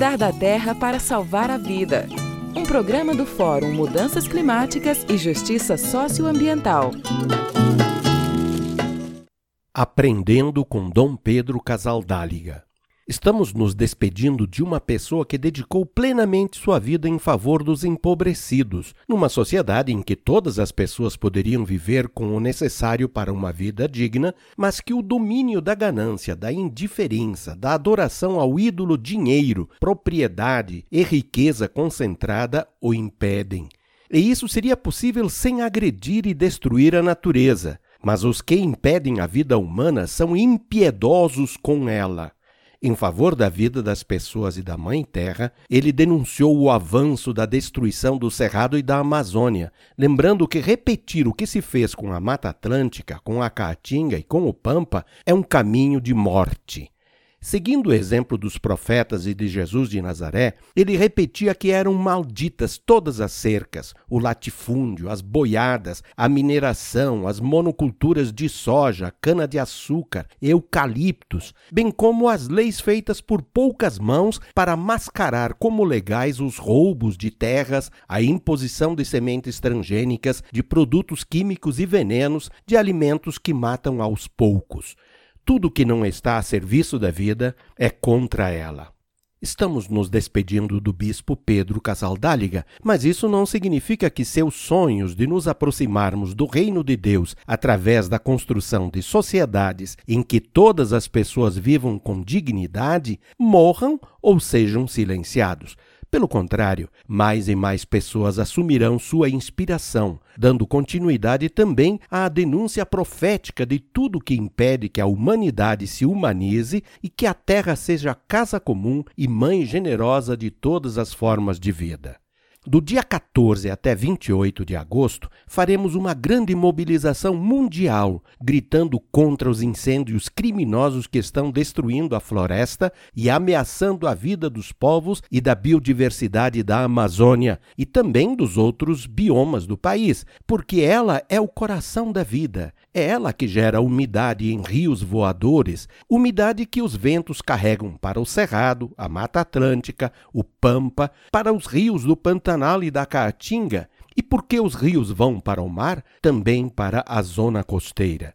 Cuidar da terra para salvar a vida. Um programa do Fórum Mudanças Climáticas e Justiça Socioambiental. Aprendendo com Dom Pedro Casaldáliga. Estamos nos despedindo de uma pessoa que dedicou plenamente sua vida em favor dos empobrecidos, numa sociedade em que todas as pessoas poderiam viver com o necessário para uma vida digna, mas que o domínio da ganância, da indiferença, da adoração ao ídolo dinheiro, propriedade e riqueza concentrada o impedem. E isso seria possível sem agredir e destruir a natureza. Mas os que impedem a vida humana são impiedosos com ela. Em favor da vida das pessoas e da Mãe Terra, ele denunciou o avanço da destruição do Cerrado e da Amazônia, lembrando que repetir o que se fez com a Mata Atlântica, com a Caatinga e com o Pampa é um caminho de morte. Seguindo o exemplo dos profetas e de Jesus de Nazaré, ele repetia que eram malditas todas as cercas, o latifúndio, as boiadas, a mineração, as monoculturas de soja, cana-de-açúcar, eucaliptos, bem como as leis feitas por poucas mãos para mascarar como legais os roubos de terras, a imposição de sementes transgênicas, de produtos químicos e venenos, de alimentos que matam aos poucos. Tudo que não está a serviço da vida é contra ela. Estamos nos despedindo do bispo Pedro Casaldáliga, mas isso não significa que seus sonhos de nos aproximarmos do reino de Deus através da construção de sociedades em que todas as pessoas vivam com dignidade morram ou sejam silenciados. Pelo contrário, mais e mais pessoas assumirão sua inspiração, dando continuidade também à denúncia profética de tudo que impede que a humanidade se humanize e que a terra seja casa comum e mãe generosa de todas as formas de vida. Do dia 14 até 28 de agosto, faremos uma grande mobilização mundial, gritando contra os incêndios criminosos que estão destruindo a floresta e ameaçando a vida dos povos e da biodiversidade da Amazônia e também dos outros biomas do país, porque ela é o coração da vida. É ela que gera umidade em rios voadores, umidade que os ventos carregam para o Cerrado, a Mata Atlântica, o Pampa, para os rios do Pantanal e da Caatinga, e porque os rios vão para o mar, também para a zona costeira.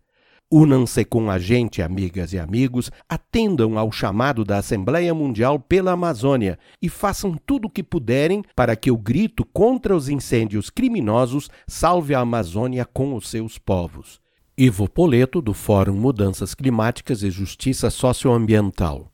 Unam-se com a gente, amigas e amigos, atendam ao chamado da Assembleia Mundial pela Amazônia e façam tudo o que puderem para que o grito contra os incêndios criminosos salve a Amazônia com os seus povos. Ivo Poleto, do Fórum Mudanças Climáticas e Justiça Socioambiental.